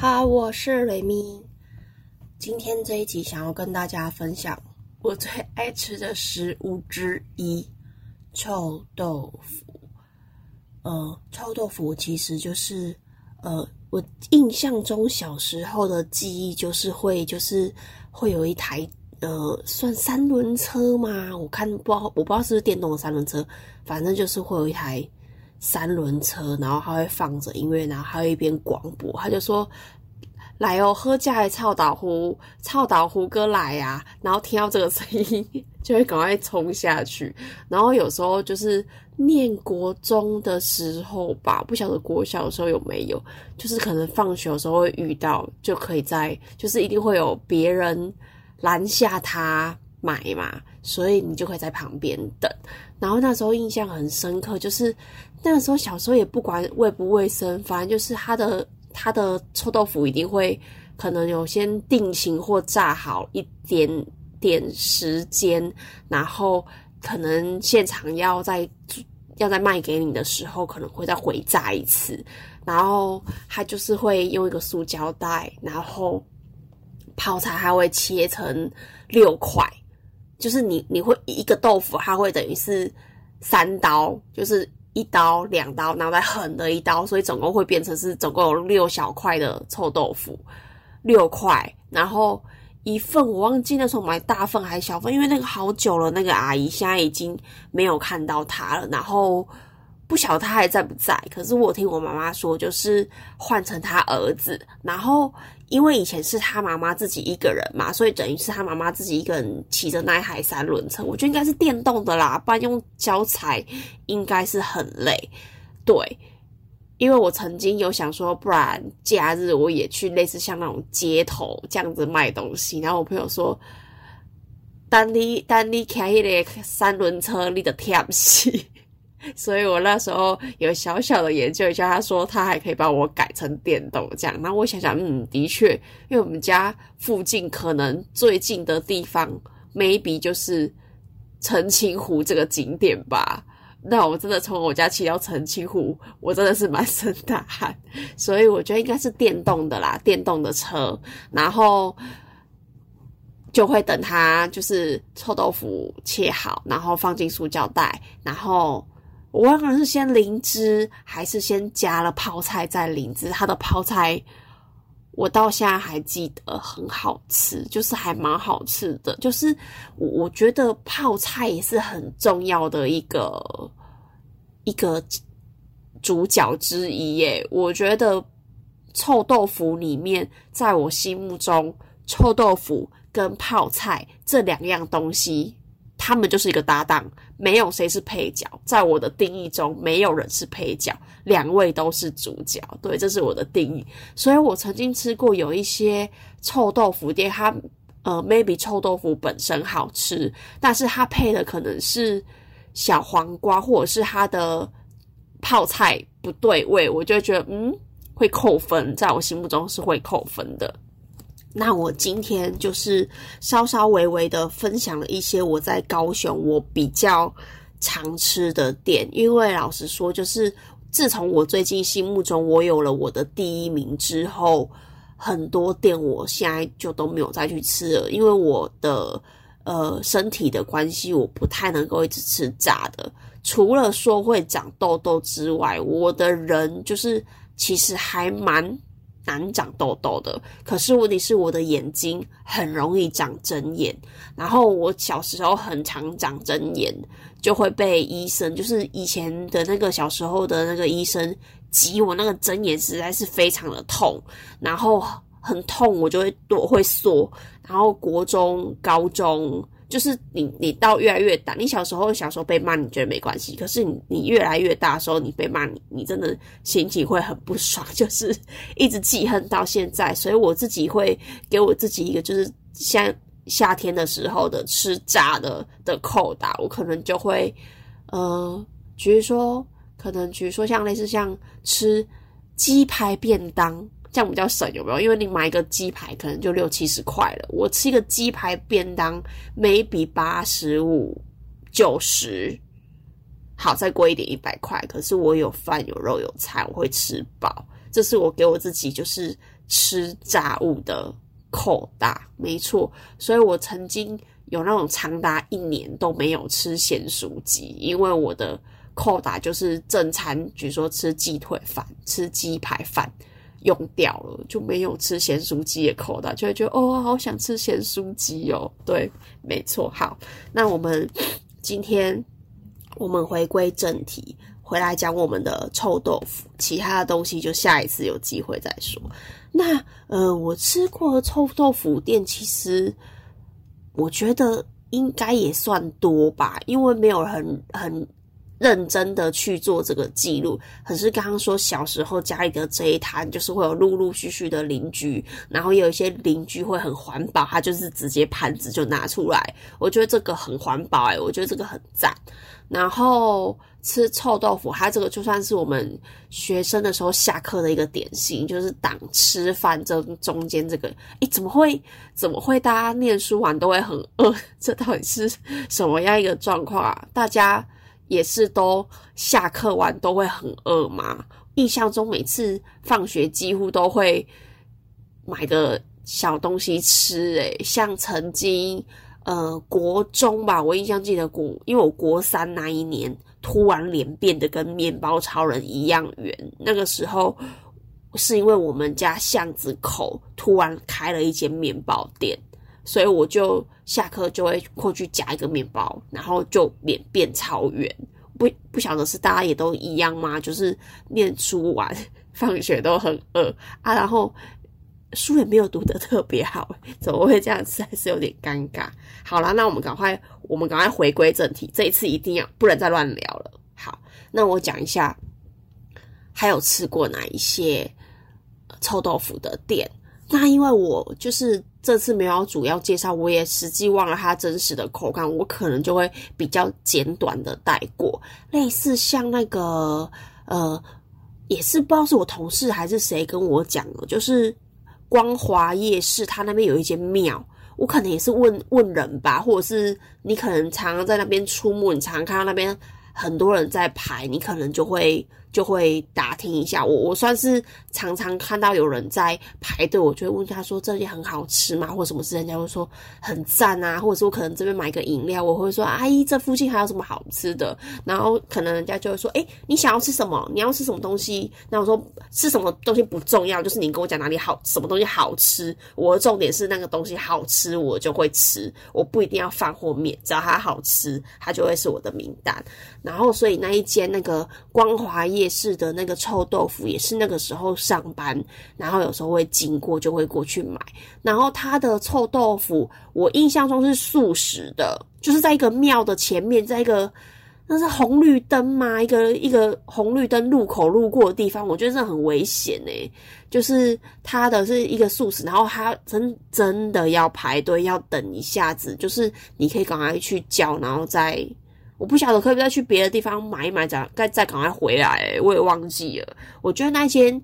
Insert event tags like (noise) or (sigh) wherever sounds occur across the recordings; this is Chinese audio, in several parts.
好，我是雷咪。今天这一集想要跟大家分享我最爱吃的食物之一——臭豆腐。呃，臭豆腐其实就是呃，我印象中小时候的记忆就是会就是会有一台呃，算三轮车吗？我看不知道，我不知道是不是电动的三轮车，反正就是会有一台。三轮车，然后他会放着音乐，然后还有一边广播，他就说：“来哦，喝家的臭豆腐，臭豆腐哥来呀！”然后听到这个声音，就会赶快冲下去。然后有时候就是念国中的时候吧，不晓得国小的时候有没有，就是可能放学的时候会遇到，就可以在，就是一定会有别人拦下他买嘛，所以你就可以在旁边等。然后那时候印象很深刻，就是。那个时候小时候也不管卫不卫生，反正就是他的他的臭豆腐一定会可能有先定型或炸好一点点时间，然后可能现场要在要在卖给你的时候，可能会再回炸一次，然后他就是会用一个塑胶袋，然后泡菜还会切成六块，就是你你会一个豆腐，它会等于是三刀，就是。一刀两刀，然后再狠的一刀，所以总共会变成是总共有六小块的臭豆腐，六块，然后一份我忘记那时候买大份还是小份，因为那个好久了，那个阿姨现在已经没有看到它了，然后不晓得他还在不在，可是我听我妈妈说，就是换成他儿子，然后。因为以前是他妈妈自己一个人嘛，所以等于是他妈妈自己一个人骑着那一台三轮车。我觉得应该是电动的啦，不然用脚踩应该是很累。对，因为我曾经有想说，不然假日我也去类似像那种街头这样子卖东西。然后我朋友说，当你当你开一个三轮车，你的跳戏。所以我那时候有小小的研究一下，他说他还可以把我改成电动这样。那我想想，嗯，的确，因为我们家附近可能最近的地方，maybe 就是澄清湖这个景点吧。那我真的从我家骑到澄清湖，我真的是满身大汗。所以我觉得应该是电动的啦，电动的车，然后就会等它就是臭豆腐切好，然后放进塑胶袋，然后。我忘了是先淋汁还是先加了泡菜再淋汁。它的泡菜我到现在还记得很好吃，就是还蛮好吃的。就是我我觉得泡菜也是很重要的一个一个主角之一耶。我觉得臭豆腐里面，在我心目中，臭豆腐跟泡菜这两样东西。他们就是一个搭档，没有谁是配角。在我的定义中，没有人是配角，两位都是主角。对，这是我的定义。所以我曾经吃过有一些臭豆腐店，它呃，maybe 臭豆腐本身好吃，但是它配的可能是小黄瓜，或者是它的泡菜不对味，我就觉得嗯，会扣分，在我心目中是会扣分的。那我今天就是稍稍微微的分享了一些我在高雄我比较常吃的店，因为老实说，就是自从我最近心目中我有了我的第一名之后，很多店我现在就都没有再去吃了，因为我的呃身体的关系，我不太能够一直吃炸的，除了说会长痘痘之外，我的人就是其实还蛮。难长痘痘的，可是问题是我的眼睛很容易长针眼，然后我小时候很常长针眼，就会被医生，就是以前的那个小时候的那个医生挤我那个针眼，实在是非常的痛，然后很痛，我就会我会缩，然后国中、高中。就是你，你到越来越大，你小时候小时候被骂，你觉得没关系。可是你，你越来越大的时候，你被骂，你你真的心情会很不爽，(laughs) 就是一直记恨到现在。所以我自己会给我自己一个，就是像夏天的时候的吃炸的的扣打，我可能就会，呃，比如说，可能比如说像类似像吃鸡排便当。这样比较省，有没有？因为你买一个鸡排可能就六七十块了，我吃一个鸡排便当，每笔八十五、九十，好再贵一点一百块，可是我有饭有肉有菜，我会吃饱。这是我给我自己就是吃炸物的扣打，没错。所以我曾经有那种长达一年都没有吃咸酥鸡，因为我的扣打就是正餐，比如说吃鸡腿饭、吃鸡排饭用掉了，就没有吃咸酥鸡的口袋，就会觉得哦，好想吃咸酥鸡哦。对，没错。好，那我们今天。我们回归正题，回来讲我们的臭豆腐，其他的东西就下一次有机会再说。那呃，我吃过臭豆腐店，其实我觉得应该也算多吧，因为没有很很认真的去做这个记录。可是刚刚说小时候家里的这一摊，就是会有陆陆续续的邻居，然后有一些邻居会很环保，他就是直接盘子就拿出来。我觉得这个很环保，哎，我觉得这个很赞。然后吃臭豆腐，它这个就算是我们学生的时候下课的一个点心，就是挡吃饭这中间这个，诶，怎么会怎么会大家念书完都会很饿？这到底是什么样一个状况啊？大家也是都下课完都会很饿吗？印象中每次放学几乎都会买个小东西吃，诶，像曾经。呃，国中吧，我印象记得国，因为我国三那一年突然脸变得跟面包超人一样圆。那个时候是因为我们家巷子口突然开了一间面包店，所以我就下课就会过去夹一个面包，然后就脸变超圆。不不晓得是大家也都一样吗？就是念书完放学都很饿啊，然后。书也没有读得特别好，怎么会这样子？还是有点尴尬。好了，那我们赶快，我们赶快回归正题。这一次一定要不能再乱聊了。好，那我讲一下，还有吃过哪一些臭豆腐的店？那因为我就是这次没有主要介绍，我也实际忘了它真实的口感，我可能就会比较简短的带过。类似像那个，呃，也是不知道是我同事还是谁跟我讲的，就是。光华夜市，它那边有一间庙，我可能也是问问人吧，或者是你可能常常在那边出没，你常常看到那边很多人在排，你可能就会。就会打听一下，我我算是常常看到有人在排队，我就会问他说这里很好吃吗，或什么事，人家会说很赞啊，或者是我可能这边买个饮料，我会说阿姨这附近还有什么好吃的，然后可能人家就会说，哎，你想要吃什么？你要吃什么东西？那我说吃什么东西不重要，就是你跟我讲哪里好，什么东西好吃，我的重点是那个东西好吃，我就会吃，我不一定要饭或面，只要它好吃，它就会是我的名单。然后所以那一间那个光华夜夜市的那个臭豆腐也是那个时候上班，然后有时候会经过就会过去买。然后它的臭豆腐我印象中是素食的，就是在一个庙的前面，在一个那是红绿灯吗？一个一个红绿灯路口路过的地方，我觉得这很危险哎。就是它的是一个素食，然后它真真的要排队要等一下子，就是你可以赶快去叫，然后再。我不晓得可不可以再去别的地方买一买，再再赶快回来。我也忘记了。我觉得那间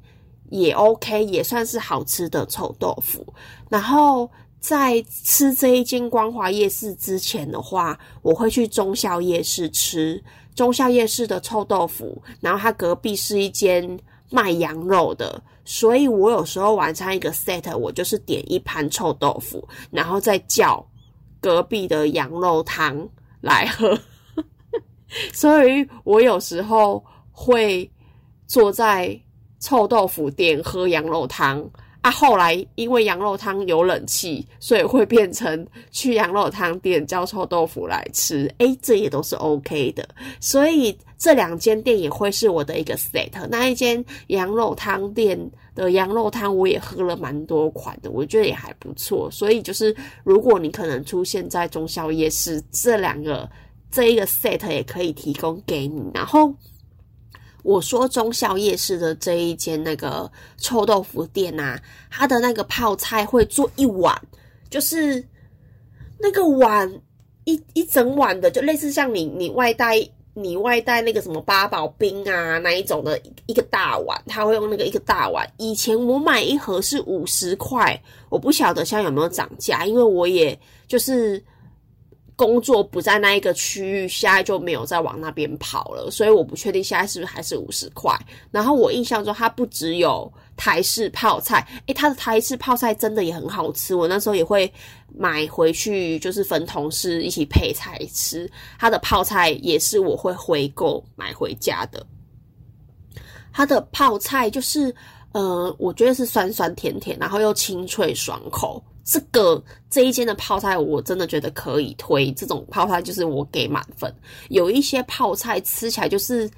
也 OK，也算是好吃的臭豆腐。然后在吃这一间光华夜市之前的话，我会去中校夜市吃中校夜市的臭豆腐。然后它隔壁是一间卖羊肉的，所以我有时候晚餐一个 set，我就是点一盘臭豆腐，然后再叫隔壁的羊肉汤来喝。(laughs) 所以我有时候会坐在臭豆腐店喝羊肉汤啊。后来因为羊肉汤有冷气，所以会变成去羊肉汤店叫臭豆腐来吃。诶，这也都是 OK 的。所以这两间店也会是我的一个 set。那一间羊肉汤店的羊肉汤我也喝了蛮多款的，我觉得也还不错。所以就是如果你可能出现在中宵夜市这两个。这一个 set 也可以提供给你。然后我说中校夜市的这一间那个臭豆腐店啊，它的那个泡菜会做一碗，就是那个碗一一整碗的，就类似像你你外带你外带那个什么八宝冰啊那一种的一个大碗，他会用那个一个大碗。以前我买一盒是五十块，我不晓得现在有没有涨价，因为我也就是。工作不在那一个区域，现在就没有再往那边跑了，所以我不确定现在是不是还是五十块。然后我印象中它不只有台式泡菜，诶，它的台式泡菜真的也很好吃，我那时候也会买回去，就是分同事一起配菜吃。它的泡菜也是我会回购买回家的。它的泡菜就是，呃，我觉得是酸酸甜甜，然后又清脆爽口。这个这一间的泡菜，我真的觉得可以推。这种泡菜就是我给满分。有一些泡菜吃起来就是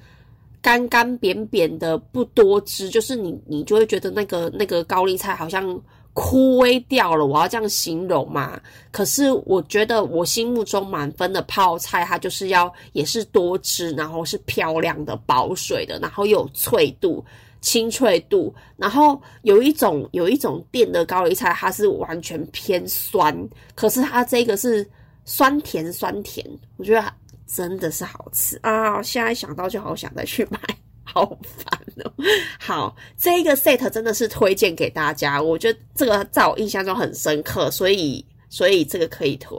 干干扁扁的，不多汁，就是你你就会觉得那个那个高丽菜好像枯萎掉了。我要这样形容嘛？可是我觉得我心目中满分的泡菜，它就是要也是多汁，然后是漂亮的、保水的，然后又有脆度。清脆度，然后有一种有一种店的高丽菜，它是完全偏酸，可是它这个是酸甜酸甜，我觉得真的是好吃啊！现在想到就好想再去买，好烦哦。好，这个 set 真的是推荐给大家，我觉得这个在我印象中很深刻，所以所以这个可以推。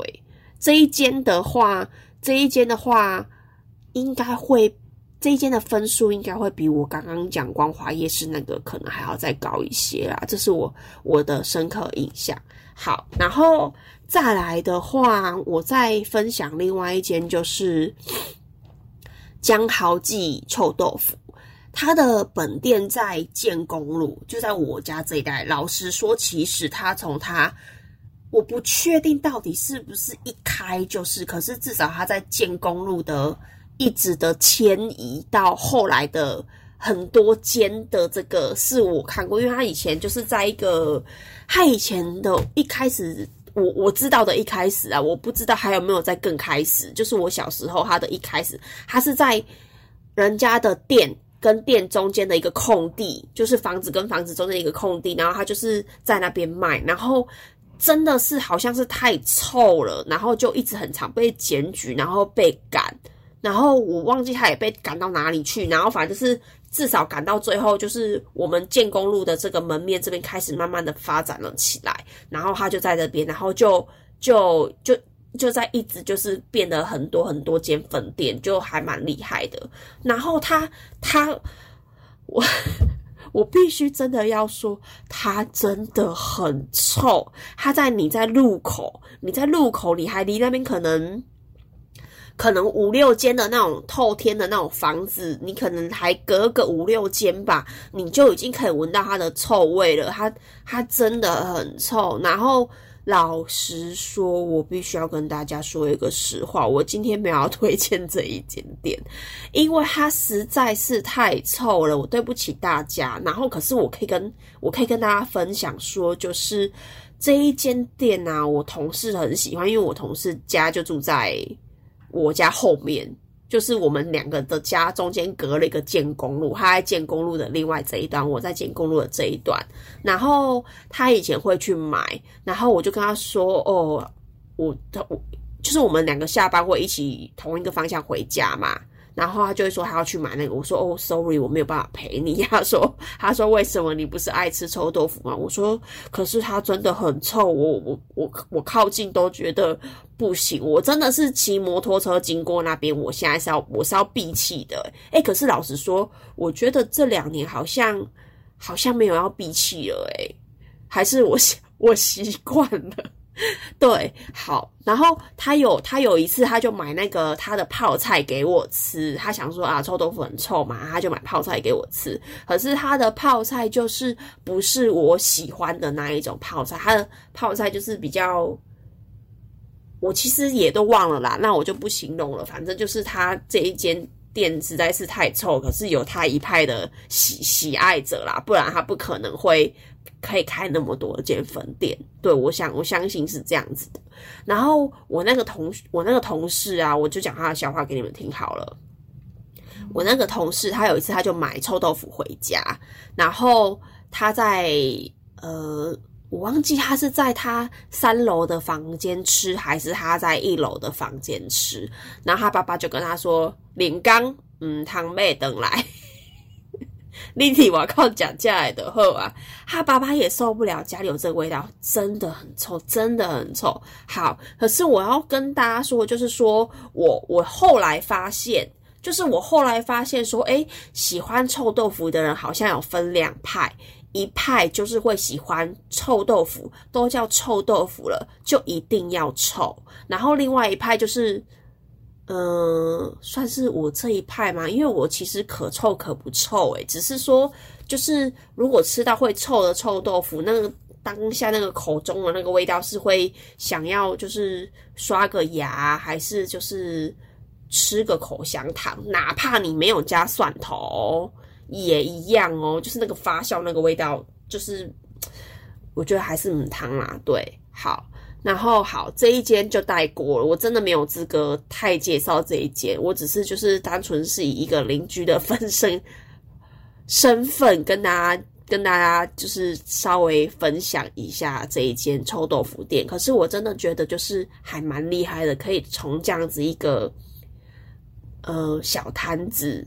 这一间的话，这一间的话应该会。这一间的分数应该会比我刚刚讲光华夜市那个可能还要再高一些啦，这是我我的深刻印象。好，然后再来的话，我再分享另外一间就是江豪记臭豆腐，它的本店在建公路，就在我家这一带。老实说，其实它从它我不确定到底是不是一开就是，可是至少它在建公路的。一直的迁移到后来的很多间的这个是我看过，因为他以前就是在一个他以前的一开始，我我知道的一开始啊，我不知道还有没有在更开始，就是我小时候他的一开始，他是在人家的店跟店中间的一个空地，就是房子跟房子中间一个空地，然后他就是在那边卖，然后真的是好像是太臭了，然后就一直很常被检举，然后被赶。然后我忘记他也被赶到哪里去，然后反正就是至少赶到最后，就是我们建公路的这个门面这边开始慢慢的发展了起来，然后他就在这边，然后就就就就在一直就是变得很多很多间分店，就还蛮厉害的。然后他他我我必须真的要说，他真的很臭。他在你在路口，你在路口，你还离那边可能。可能五六间的那种透天的那种房子，你可能还隔个五六间吧，你就已经可以闻到它的臭味了。它它真的很臭。然后老实说，我必须要跟大家说一个实话，我今天没有要推荐这一间店，因为它实在是太臭了。我对不起大家。然后可是我可以跟我可以跟大家分享说，就是这一间店啊，我同事很喜欢，因为我同事家就住在。我家后面就是我们两个的家，中间隔了一个建公路，他在建公路的另外这一端，我在建公路的这一段。然后他以前会去买，然后我就跟他说：“哦，我他我就是我们两个下班会一起同一个方向回家嘛。”然后他就会说他要去买那个，我说哦，sorry，我没有办法陪你。(laughs) 他说他说为什么你不是爱吃臭豆腐吗？我说可是它真的很臭，我我我我靠近都觉得不行。我真的是骑摩托车经过那边，我现在是要我是要闭气的。哎，可是老实说，我觉得这两年好像好像没有要闭气了，哎，还是我我习惯了。(laughs) 对，好，然后他有他有一次，他就买那个他的泡菜给我吃，他想说啊，臭豆腐很臭嘛，他就买泡菜给我吃。可是他的泡菜就是不是我喜欢的那一种泡菜，他的泡菜就是比较，我其实也都忘了啦，那我就不形容了，反正就是他这一间店实在是太臭，可是有他一派的喜喜爱者啦，不然他不可能会。可以开那么多间分店，对我想我相信是这样子的。然后我那个同我那个同事啊，我就讲他的笑话给你们听好了。我那个同事他有一次他就买臭豆腐回家，然后他在呃，我忘记他是在他三楼的房间吃，还是他在一楼的房间吃。然后他爸爸就跟他说：“林刚，嗯，堂妹等来。”立体我靠讲价来的后啊，他爸爸也受不了家里有这个味道，真的很臭，真的很臭。好，可是我要跟大家说，就是说我我后来发现，就是我后来发现说，诶，喜欢臭豆腐的人好像有分两派。一派就是会喜欢臭豆腐，都叫臭豆腐了，就一定要臭。然后另外一派就是，嗯，算是我这一派嘛，因为我其实可臭可不臭，诶，只是说就是如果吃到会臭的臭豆腐，那个当下那个口中的那个味道是会想要就是刷个牙，还是就是吃个口香糖，哪怕你没有加蒜头。也一样哦，就是那个发酵那个味道，就是 (tsk) 我觉得还是母汤啦。对，好，然后好这一间就带过了，我真的没有资格太介绍这一间，我只是就是单纯是以一个邻居的分身身份跟大家跟大家就是稍微分享一下这一间臭豆腐店。可是我真的觉得就是还蛮厉害的，可以从这样子一个呃小摊子。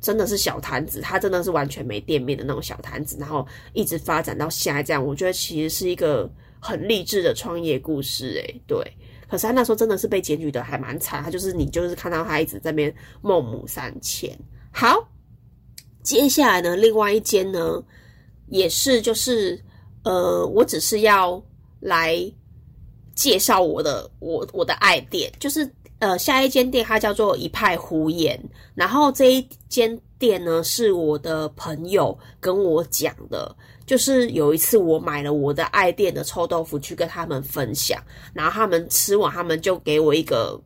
真的是小摊子，他真的是完全没店面的那种小摊子，然后一直发展到现在这样，我觉得其实是一个很励志的创业故事，诶，对。可是他那时候真的是被检举的还蛮惨，他就是你就是看到他一直在边孟母三迁。好，接下来呢，另外一间呢，也是就是呃，我只是要来介绍我的我我的爱店，就是。呃，下一间店它叫做一派胡言，然后这一间店呢是我的朋友跟我讲的，就是有一次我买了我的爱店的臭豆腐去跟他们分享，然后他们吃完，他们就给我一个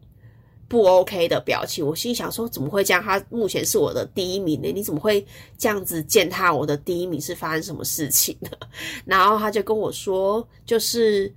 不 OK 的表情，我心想说怎么会这样？他目前是我的第一名呢，你怎么会这样子践踏我的第一名？是发生什么事情呢？然后他就跟我说，就是。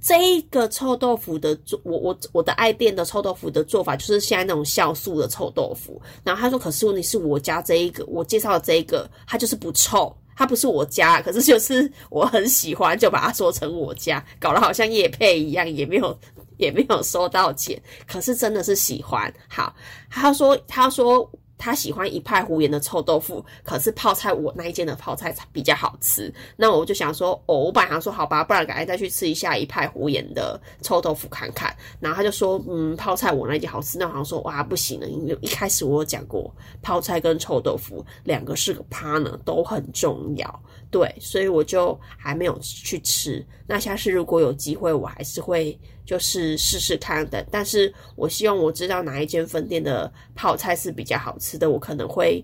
这个臭豆腐的做，我我我的爱店的臭豆腐的做法就是现在那种酵素的臭豆腐。然后他说，可是问题是我家这一个，我介绍的这一个，它就是不臭，他不是我家，可是就是我很喜欢，就把它说成我家，搞得好像叶配一样，也没有也没有收到钱，可是真的是喜欢。好，他说他说。他喜欢一派胡言的臭豆腐，可是泡菜我那一间的泡菜比较好吃。那我就想说，哦，我本来想说好吧，不然赶快再去吃一下一派胡言的臭豆腐看看。然后他就说，嗯，泡菜我那一间好吃。那好像说，哇，不行了，因为一开始我有讲过，泡菜跟臭豆腐两个是个 partner，都很重要。对，所以我就还没有去吃。那下次如果有机会，我还是会。就是试试看的，但是我希望我知道哪一间分店的泡菜是比较好吃的，我可能会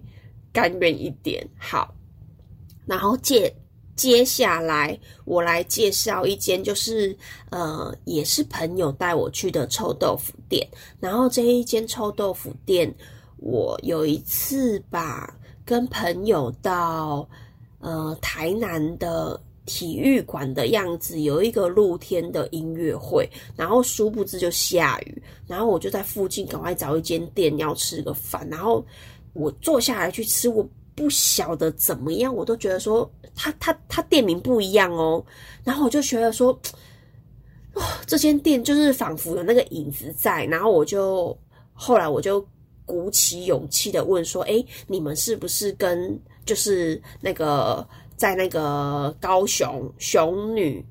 甘愿一点。好，然后接接下来我来介绍一间，就是呃，也是朋友带我去的臭豆腐店。然后这一间臭豆腐店，我有一次吧，跟朋友到呃台南的。体育馆的样子有一个露天的音乐会，然后殊不知就下雨，然后我就在附近赶快找一间店要吃个饭，然后我坐下来去吃，我不晓得怎么样，我都觉得说他他他店名不一样哦，然后我就觉得说，哦，这间店就是仿佛有那个影子在，然后我就后来我就鼓起勇气的问说，哎，你们是不是跟就是那个？在那个高雄雄女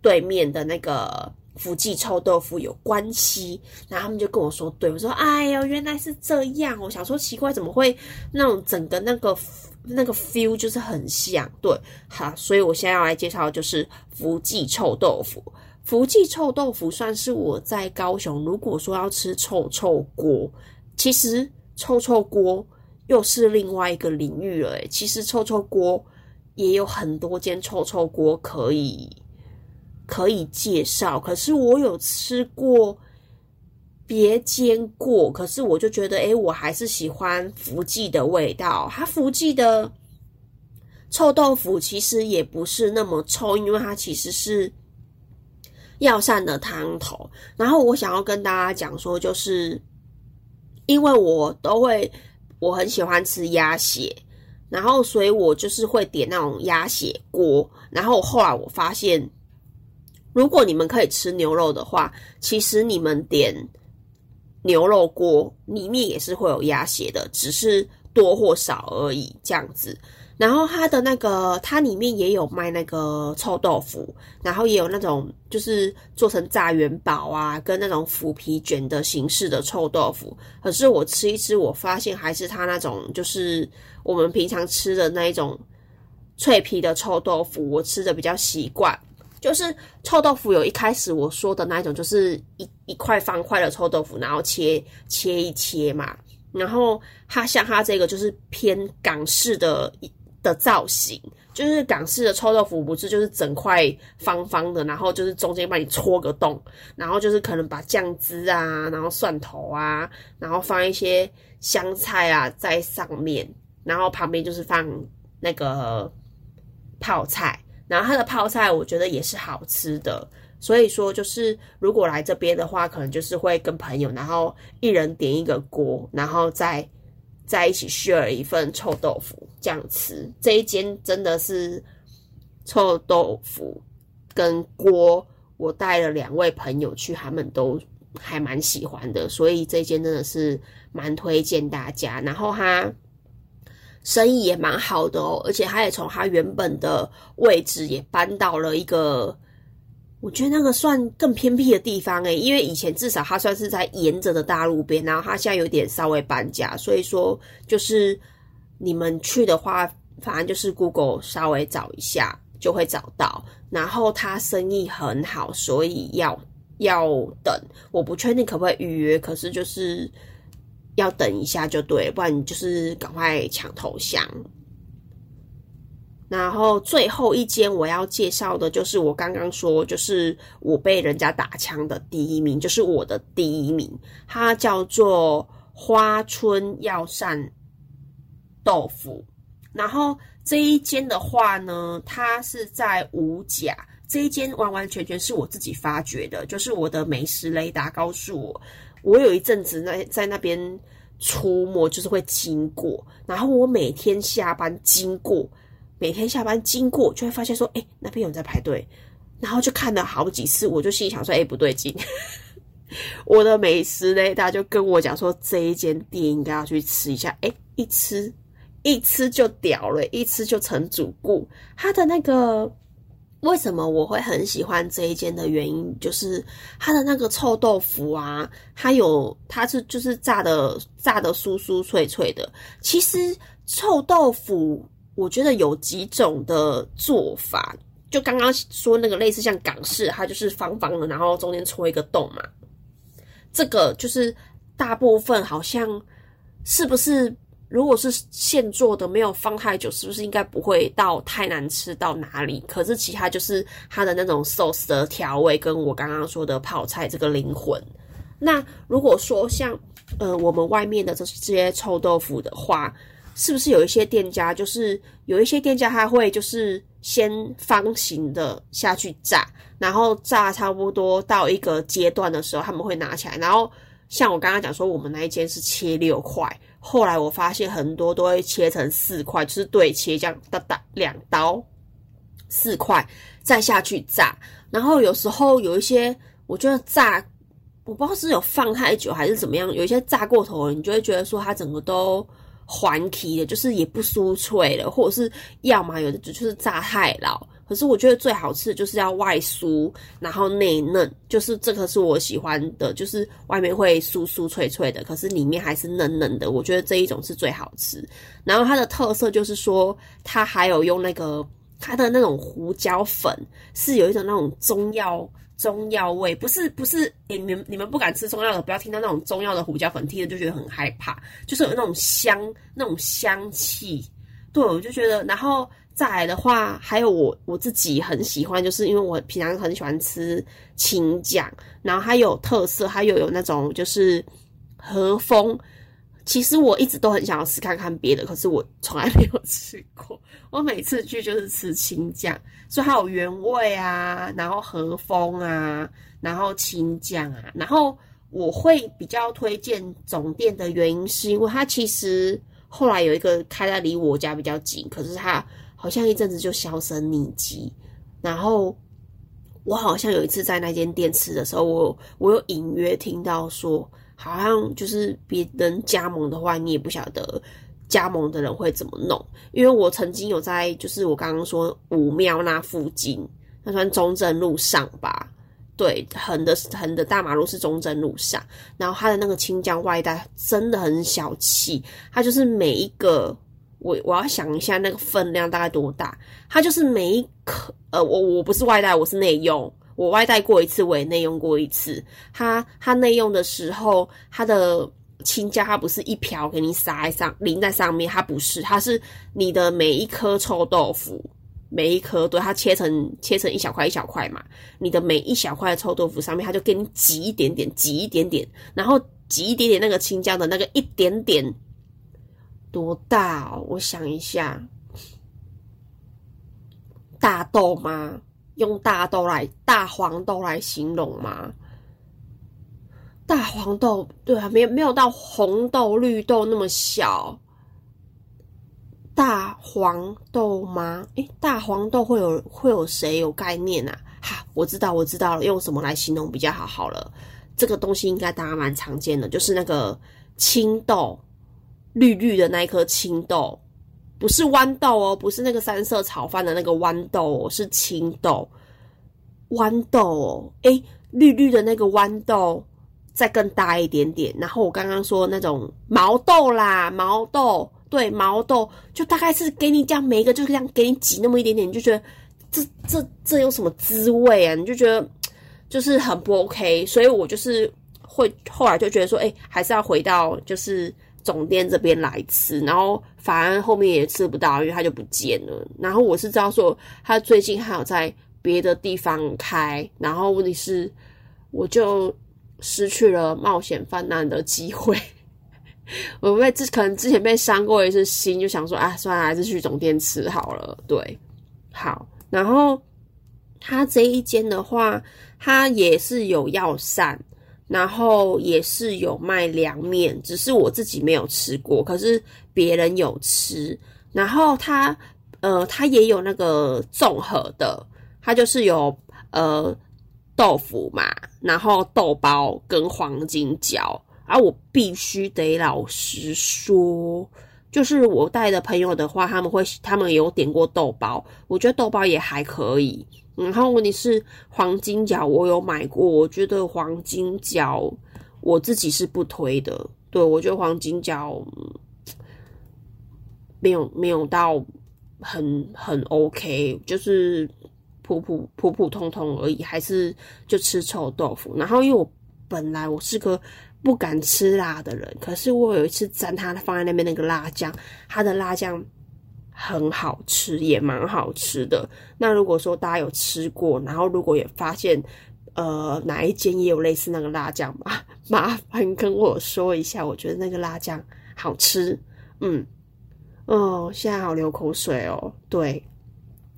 对面的那个福记臭豆腐有关系，然后他们就跟我说：“对我说，哎呦，原来是这样。”我想说奇怪，怎么会那种整个那个那个 feel 就是很像？对，好，所以我现在要来介绍的就是福记臭豆腐。福记臭豆腐算是我在高雄，如果说要吃臭臭锅，其实臭臭锅又是另外一个领域了。诶其实臭臭锅。也有很多间臭臭锅可以可以介绍，可是我有吃过别煎过，可是我就觉得，哎，我还是喜欢福记的味道。它福记的臭豆腐其实也不是那么臭，因为它其实是药膳的汤头。然后我想要跟大家讲说，就是因为我都会，我很喜欢吃鸭血。然后，所以我就是会点那种鸭血锅。然后后来我发现，如果你们可以吃牛肉的话，其实你们点牛肉锅里面也是会有鸭血的，只是多或少而已。这样子，然后它的那个，它里面也有卖那个臭豆腐，然后也有那种就是做成炸元宝啊，跟那种腐皮卷的形式的臭豆腐。可是我吃一吃，我发现还是它那种就是我们平常吃的那一种脆皮的臭豆腐，我吃的比较习惯。就是臭豆腐有一开始我说的那一种，就是一一块方块的臭豆腐，然后切切一切嘛。然后它像它这个就是偏港式的。的造型就是港式的臭豆腐，不是就是整块方方的，然后就是中间帮你戳个洞，然后就是可能把酱汁啊，然后蒜头啊，然后放一些香菜啊在上面，然后旁边就是放那个泡菜，然后它的泡菜我觉得也是好吃的，所以说就是如果来这边的话，可能就是会跟朋友，然后一人点一个锅，然后再。在一起 share 一份臭豆腐这样吃，这一间真的是臭豆腐跟锅，我带了两位朋友去，他们都还蛮喜欢的，所以这间真的是蛮推荐大家。然后它生意也蛮好的哦，而且他也从他原本的位置也搬到了一个。我觉得那个算更偏僻的地方诶，因为以前至少它算是在沿着的大路边，然后它现在有点稍微搬家，所以说就是你们去的话，反正就是 Google 稍微找一下就会找到。然后它生意很好，所以要要等。我不确定可不可以预约，可是就是要等一下就对，不然你就是赶快抢头像。然后最后一间我要介绍的就是我刚刚说，就是我被人家打枪的第一名，就是我的第一名，它叫做花春药膳豆腐。然后这一间的话呢，它是在五甲，这一间完完全全是我自己发掘的，就是我的美食雷达告诉我，我有一阵子那在那边出没，就是会经过，然后我每天下班经过。每天下班经过，就会发现说，哎，那边有人在排队，然后就看了好几次，我就心里想说，哎，不对劲。(laughs) 我的美食呢，大家就跟我讲说，这一间店应该要去吃一下。哎，一吃一吃就屌了，一吃就成主顾。它的那个为什么我会很喜欢这一间的原因，就是它的那个臭豆腐啊，它有它是就是炸的炸的酥酥脆脆的。其实臭豆腐。我觉得有几种的做法，就刚刚说那个类似像港式，它就是方方的，然后中间戳一个洞嘛。这个就是大部分好像是不是，如果是现做的，没有放太久，是不是应该不会到太难吃到哪里？可是其他就是它的那种 sauce 的调味，跟我刚刚说的泡菜这个灵魂。那如果说像呃我们外面的这这些臭豆腐的话，是不是有一些店家，就是有一些店家他会就是先方形的下去炸，然后炸差不多到一个阶段的时候，他们会拿起来，然后像我刚刚讲说，我们那一间是切六块，后来我发现很多都会切成四块，就是对切这样哒哒两刀四块再下去炸，然后有时候有一些我觉得炸，我不知道是有放太久还是怎么样，有一些炸过头了，你就会觉得说它整个都。环皮的，就是也不酥脆了，或者是要么有的就是炸太老。可是我觉得最好吃的就是要外酥，然后内嫩，就是这个是我喜欢的，就是外面会酥酥脆脆的，可是里面还是嫩嫩的。我觉得这一种是最好吃。然后它的特色就是说，它还有用那个它的那种胡椒粉，是有一种那种中药。中药味不是不是，你们你们不敢吃中药的，不要听到那种中药的胡椒粉，听着就觉得很害怕。就是有那种香，那种香气。对，我就觉得，然后再来的话，还有我我自己很喜欢，就是因为我平常很喜欢吃青酱，然后它有特色，它又有那种就是和风。其实我一直都很想要吃看看别的，可是我从来没有吃过。我每次去就是吃青酱，所以它有原味啊，然后和风啊，然后青酱啊。然后我会比较推荐总店的原因，是因为它其实后来有一个开在离我家比较近，可是它好像一阵子就销声匿迹。然后我好像有一次在那间店吃的时候，我我有隐约听到说。好像就是别人加盟的话，你也不晓得加盟的人会怎么弄，因为我曾经有在，就是我刚刚说武庙那附近，那算中正路上吧，对，横的横的大马路是中正路上，然后它的那个青江外带真的很小气，它就是每一个，我我要想一下那个分量大概多大，它就是每一颗，呃，我我不是外带，我是内用。我外带过一次，我也内用过一次。它它内用的时候，它的青椒它不是一瓢给你撒在上淋在上面，它不是，它是你的每一颗臭豆腐，每一颗对它切成切成一小块一小块嘛，你的每一小块臭豆腐上面，它就给你挤一点点，挤一点点，然后挤一点点那个青椒的那个一点点多大？我想一下，大豆吗？用大豆来大黄豆来形容吗？大黄豆对啊，没没有到红豆绿豆那么小。大黄豆吗？诶，大黄豆会有会有谁有概念啊？哈，我知道我知道了，用什么来形容比较好？好了，这个东西应该大家蛮常见的，就是那个青豆，绿绿的那一颗青豆。不是豌豆哦，不是那个三色炒饭的那个豌豆，是青豆。豌豆哦，诶，绿绿的那个豌豆再更大一点点。然后我刚刚说那种毛豆啦，毛豆，对，毛豆就大概是给你这样每一个就这样给你挤那么一点点，你就觉得这这这有什么滋味啊？你就觉得就是很不 OK。所以我就是会后来就觉得说，哎，还是要回到就是。总店这边来吃，然后反而后面也吃不到，因为它就不见了。然后我是知道说，他最近还有在别的地方开，然后问题是，我就失去了冒险泛滥的机会。(laughs) 我被之可能之前被伤过一次心，就想说，啊，算了，还是去总店吃好了。对，好。然后他这一间的话，他也是有药膳。然后也是有卖凉面，只是我自己没有吃过，可是别人有吃。然后它，呃，它也有那个综合的，它就是有呃豆腐嘛，然后豆包跟黄金饺。而我必须得老实说，就是我带的朋友的话，他们会他们有点过豆包，我觉得豆包也还可以。然后问题是黄金角，我有买过，我觉得黄金角我自己是不推的。对我觉得黄金角没有没有到很很 OK，就是普普普普通通而已，还是就吃臭豆腐。然后因为我本来我是个不敢吃辣的人，可是我有一次沾他放在那边那个辣酱，他的辣酱。很好吃，也蛮好吃的。那如果说大家有吃过，然后如果也发现，呃，哪一间也有类似那个辣酱嘛，(laughs) 麻烦跟我说一下。我觉得那个辣酱好吃，嗯，哦，现在好流口水哦。对，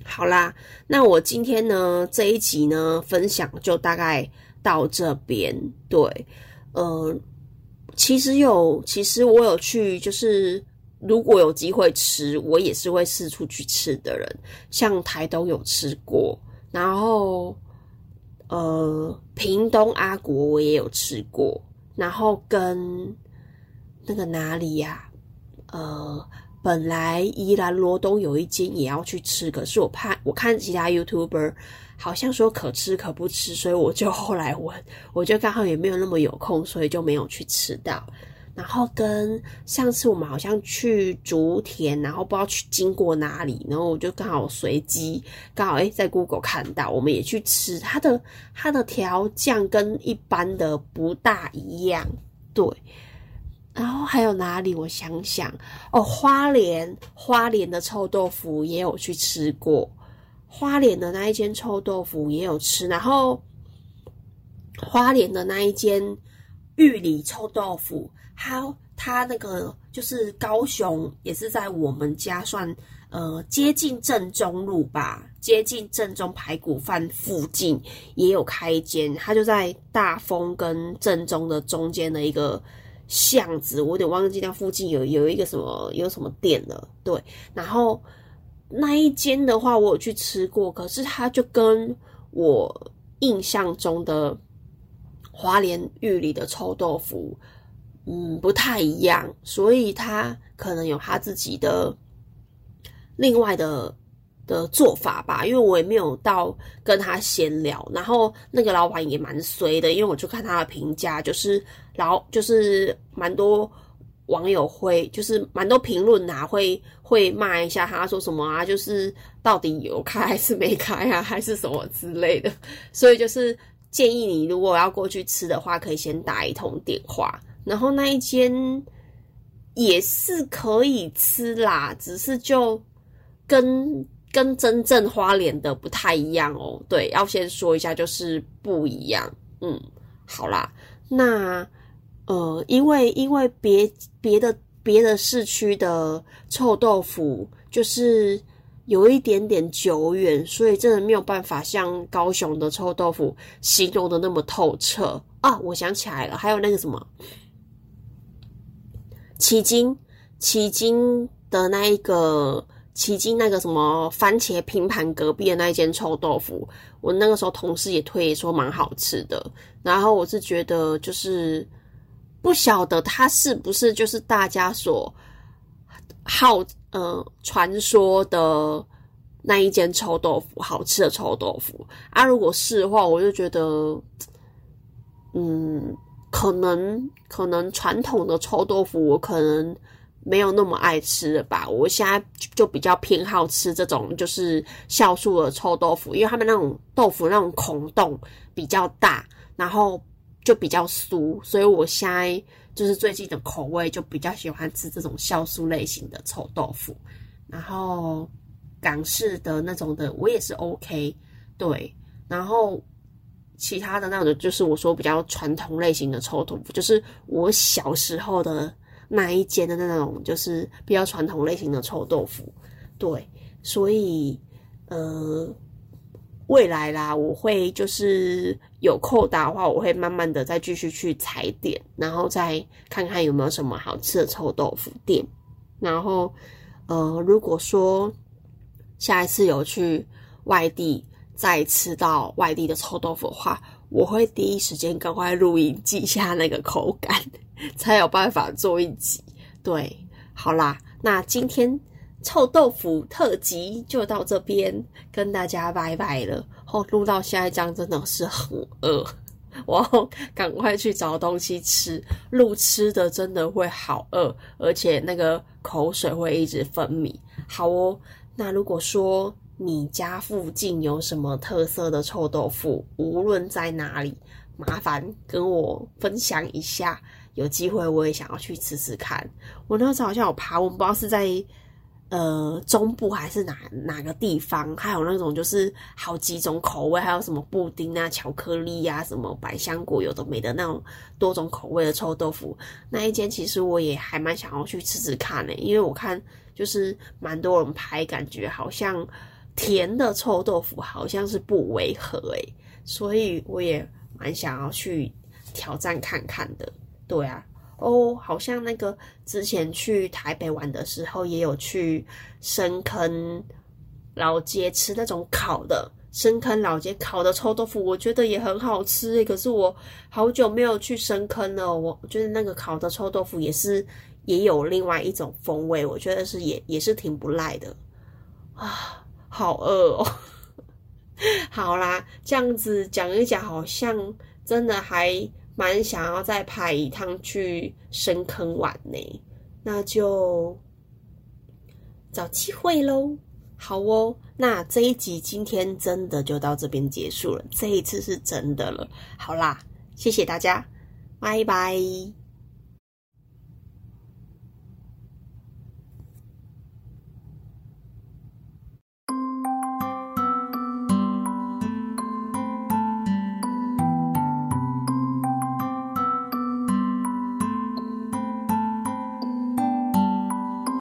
好啦，那我今天呢这一集呢分享就大概到这边。对，呃，其实有，其实我有去，就是。如果有机会吃，我也是会四处去吃的人。像台东有吃过，然后呃，屏东阿国我也有吃过，然后跟那个哪里呀？呃，本来宜兰罗东有一间也要去吃，可是我怕我看其他 YouTuber 好像说可吃可不吃，所以我就后来问，我就刚好也没有那么有空，所以就没有去吃到。然后跟上次我们好像去竹田，然后不知道去经过哪里，然后我就刚好随机刚好哎在 Google 看到，我们也去吃它的它的调酱跟一般的不大一样，对。然后还有哪里？我想想哦，花莲花莲的臭豆腐也有去吃过，花莲的那一间臭豆腐也有吃，然后花莲的那一间玉里臭豆腐。他他那个就是高雄，也是在我们家算呃接近正中路吧，接近正中排骨饭附近也有开一间，他就在大丰跟正中的中间的一个巷子，我有点忘记那附近有有一个什么有什么店了。对，然后那一间的话，我有去吃过，可是它就跟我印象中的花莲玉里的臭豆腐。嗯不太一样，所以他可能有他自己的另外的的做法吧。因为我也没有到跟他闲聊，然后那个老板也蛮衰的，因为我就看他的评价，就是老就是蛮多。网友会就是蛮多评论呐，会会骂一下他，说什么啊？就是到底有开还是没开啊，还是什么之类的。所以就是建议你，如果要过去吃的话，可以先打一通电话。然后那一间也是可以吃啦，只是就跟跟真正花莲的不太一样哦。对，要先说一下，就是不一样。嗯，好啦，那。呃，因为因为别别的别的市区的臭豆腐就是有一点点久远，所以真的没有办法像高雄的臭豆腐形容的那么透彻啊！我想起来了，还有那个什么奇经奇经的那一个奇经那个什么番茄拼盘隔壁的那一间臭豆腐，我那个时候同事也推说蛮好吃的，然后我是觉得就是。不晓得它是不是就是大家所好呃传说的那一间臭豆腐好吃的臭豆腐啊？如果是的话，我就觉得，嗯，可能可能传统的臭豆腐我可能没有那么爱吃了吧。我现在就比较偏好吃这种就是酵素的臭豆腐，因为他们那种豆腐那种孔洞比较大，然后。就比较酥，所以我现在就是最近的口味就比较喜欢吃这种酵素类型的臭豆腐，然后港式的那种的我也是 OK，对，然后其他的那种就是我说比较传统类型的臭豆腐，就是我小时候的那一间的那种，就是比较传统类型的臭豆腐，对，所以呃。未来啦，我会就是有扣打的话，我会慢慢的再继续去踩点，然后再看看有没有什么好吃的臭豆腐店。然后，呃，如果说下一次有去外地再吃到外地的臭豆腐的话，我会第一时间赶快录音记下那个口感，才有办法做一集。对，好啦，那今天。臭豆腐特辑就到这边，跟大家拜拜了。后录到下一章真的是很饿，(laughs) 我要赶快去找东西吃。录吃的真的会好饿，而且那个口水会一直分泌。好哦，那如果说你家附近有什么特色的臭豆腐，无论在哪里，麻烦跟我分享一下。有机会我也想要去吃吃看。我那时候好像有爬，我不知道是在。呃，中部还是哪哪个地方？还有那种就是好几种口味，还有什么布丁啊、巧克力呀、什么百香果，有的没的那种多种口味的臭豆腐。那一间其实我也还蛮想要去吃吃看呢，因为我看就是蛮多人拍，感觉好像甜的臭豆腐好像是不违和诶，所以我也蛮想要去挑战看看的。对啊。哦，好像那个之前去台北玩的时候，也有去深坑老街吃那种烤的深坑老街烤的臭豆腐，我觉得也很好吃诶。可是我好久没有去深坑了，我觉得那个烤的臭豆腐也是也有另外一种风味，我觉得是也也是挺不赖的啊，好饿哦。(laughs) 好啦，这样子讲一讲，好像真的还。蛮想要再派一趟去深坑玩呢，那就找机会喽。好哦，那这一集今天真的就到这边结束了，这一次是真的了。好啦，谢谢大家，拜拜。